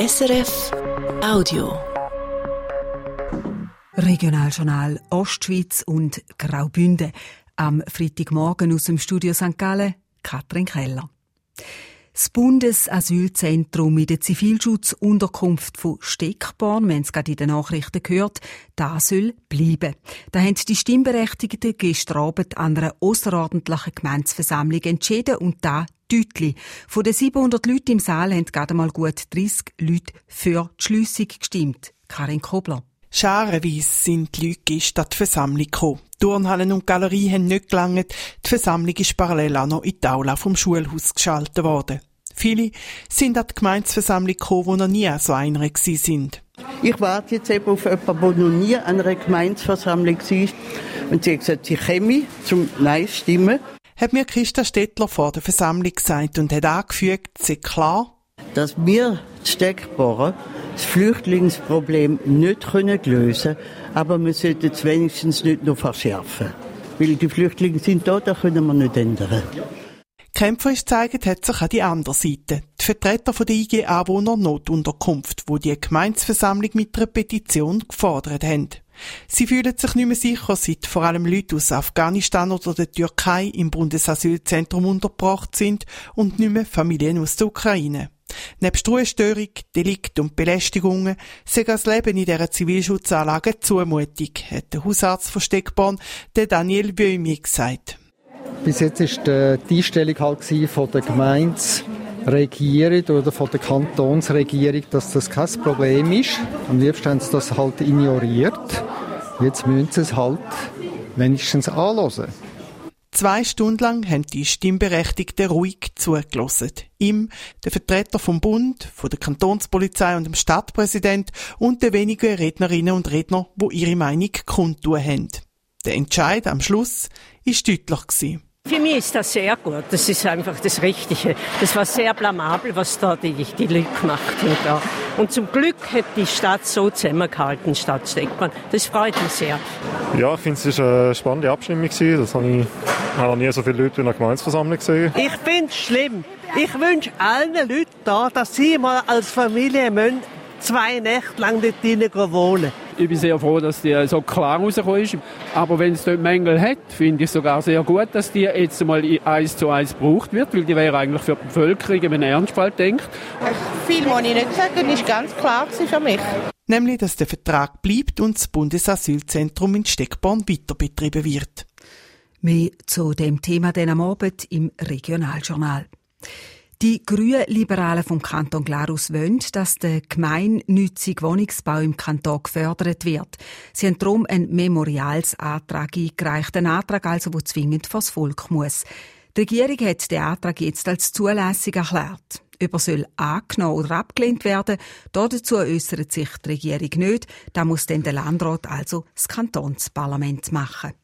SRF Audio. Regionaljournal Ostschweiz und Graubünden. Am Freitagmorgen aus dem Studio St. Gallen, Katrin Keller. Das Bundesasylzentrum in der Zivilschutzunterkunft von Steckborn, wir haben es gerade in den Nachrichten gehört, das soll bleiben. Da haben die Stimmberechtigten gestern Abend an einer außerordentlichen Gemeinsversammlung entschieden und da deutlich. Von den 700 Leuten im Saal haben gerade mal gut 30 Leute für die Schliessung gestimmt. Karin Kobler. Scharenweise sind die Leute gestern die Versammlung gekommen. Turnhallen und Galerie haben nicht gelangt. Die Versammlung ist parallel auch noch in die Aula vom Schulhaus geschaltet worden. Viele sind an die Gemeinsversammlung gekommen, die noch nie so einer sind. Ich warte jetzt eben auf jemanden, der noch nie an einer Gemeinsversammlung war. Und sie hat gesagt, sie käme zum Nein stimmen. Hat mir Christa Stettler vor der Versammlung gesagt und hat angefügt, ist klar, dass wir die Steckbohrer das Flüchtlingsproblem nicht lösen können, aber wir sollten es wenigstens nicht noch verschärfen. Weil die Flüchtlinge sind da, das können wir nicht ändern. Kämpferisch zeigt hat sich auch die andere Seite. Die Vertreter der IG Anwohner Notunterkunft, wo die Gemeinsversammlung mit einer Petition gefordert haben. Sie fühlen sich nicht mehr sicher, seit vor allem Leute aus Afghanistan oder der Türkei im Bundesasylzentrum untergebracht sind und nicht mehr Familien aus der Ukraine. Nebst Ruhestörung, Delikt und Belästigungen sei das Leben in dieser Zivilschutzanlage zumutig, hat der Hausarzt von Steckborn, der Daniel Böhmi, gesagt. Bis jetzt war die Einstellung halt von der Gemeinderegierung oder von der Kantonsregierung, dass das kein Problem ist. Am liebsten haben sie das halt ignoriert. Jetzt müssen sie es halt wenigstens anhören. Zwei Stunden lang haben die Stimmberechtigten ruhig zugelassen. Ihm, der Vertreter vom Bund, von der Kantonspolizei und dem Stadtpräsident und den wenigen Rednerinnen und Redner, wo ihre Meinung kundtun haben. Der Entscheid am Schluss ist deutlich gewesen. Für mich ist das sehr gut. Das ist einfach das Richtige. Das war sehr blamabel, was da die, die Leute gemacht haben. Da. Und zum Glück hat die Stadt so zusammengehalten, Stadt Steckmann. Das freut mich sehr. Ja, ich finde, es war eine spannende Abstimmung. Das habe ich noch nie so viele Leute in einer Gemeinsversammlung gesehen. Ich finde es schlimm. Ich wünsche allen Leuten da, dass sie mal als Familie müssen, zwei Nächte lang dort drinnen wohnen ich bin sehr froh, dass die so klar rausgekommen ist. Aber wenn es dort Mängel hat, finde ich sogar sehr gut, dass die jetzt mal eins zu eins gebraucht wird, weil die wäre eigentlich für die Bevölkerung, wenn man Ernstfall denkt. Viel muss ich nicht sagen, ist ganz klar für mich. Nämlich, dass der Vertrag bleibt und das Bundesasylzentrum in Steckborn weiterbetrieben wird. Mehr zu dem Thema dann am Abend im Regionaljournal. Die Grünliberalen vom Kanton Glarus wollen, dass der gemeinnützige Wohnungsbau im Kanton gefördert wird. Sie haben darum einen Memorialsantrag eingereicht, einen Antrag also, der zwingend vors Volk muss. Die Regierung hat den Antrag jetzt als zulässig erklärt. Ob er soll angenommen oder abgelehnt werden, dazu äußert sich die Regierung nicht. Da muss dann der Landrat, also das Kantonsparlament, machen.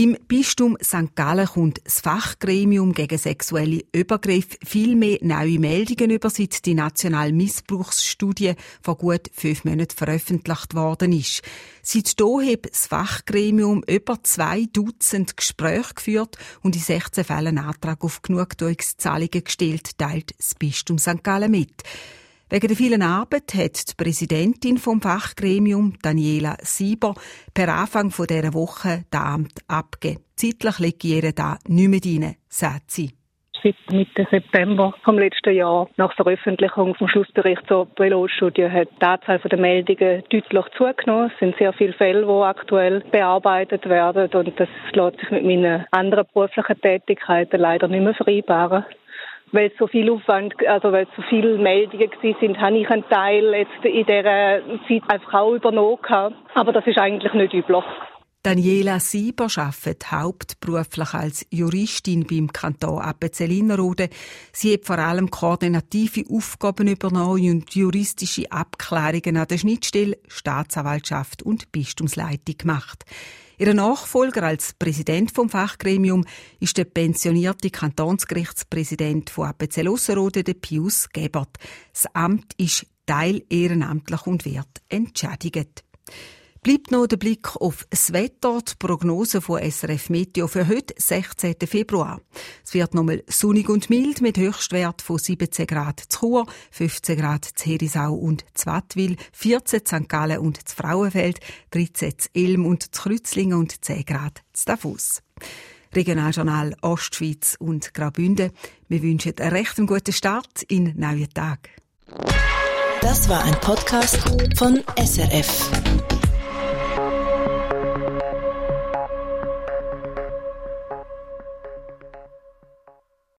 Im Bistum St. Gallen kommt das Fachgremium gegen sexuelle Übergriffe viel mehr neue Meldungen über, seit die nationale Missbrauchsstudie vor gut fünf Monaten veröffentlicht worden ist. Seit hat das Fachgremium über zwei Dutzend Gespräche geführt und in 16 Fällen einen Antrag auf Genugtuungszahlungen gestellt, teilt das Bistum St. Gallen mit. Wegen der vielen Arbeit hat die Präsidentin vom Fachgremium, Daniela Sieber, per Anfang dieser Woche das Amt abgegeben. Zeitlich liegt ihr da nicht mehr rein, sagt sie. Seit Mitte September vom letzten Jahr, nach Veröffentlichung vom Schlussbericht zur Pilotstudie, hat die Anzahl der Meldungen deutlich zugenommen. Es sind sehr viele Fälle, die aktuell bearbeitet werden und das lässt sich mit meinen anderen beruflichen Tätigkeiten leider nicht mehr vereinbaren weil es so viel Aufwand, also weil es so viele Meldungen gewesen sind, habe ich einen Teil jetzt in dieser Zeit einfach auch übernommen. Aber das ist eigentlich nicht üblich. Daniela Sieber arbeitet hauptberuflich als Juristin beim Kanton Appenzell-Innerrhoden. Sie hat vor allem koordinative Aufgaben übernommen und juristische Abklärungen an der Schnittstelle Staatsanwaltschaft und Bistumsleitung gemacht. Ihr Nachfolger als Präsident vom Fachgremium ist der pensionierte Kantonsgerichtspräsident von Appenzell Ausserrhoden, der Pius Gebert. Das Amt ist teil ehrenamtlich und wird entschädigt. Bleibt noch der Blick auf das Wetter, die Prognose von SRF Meteo für heute, 16. Februar. Es wird nochmal sonnig und mild mit Höchstwert von 17 Grad zu Chur, 15 Grad zu Herisau und zu Wattwil, 14 zu St. Gallen und zu Frauenfeld, 13 zu Ilm und zu Kreuzlingen und 10 Grad zu Davos. Regionaljournal Ostschweiz und Graubünden. Wir wünschen einen recht guten Start in neuen Tag. Das war ein Podcast von SRF.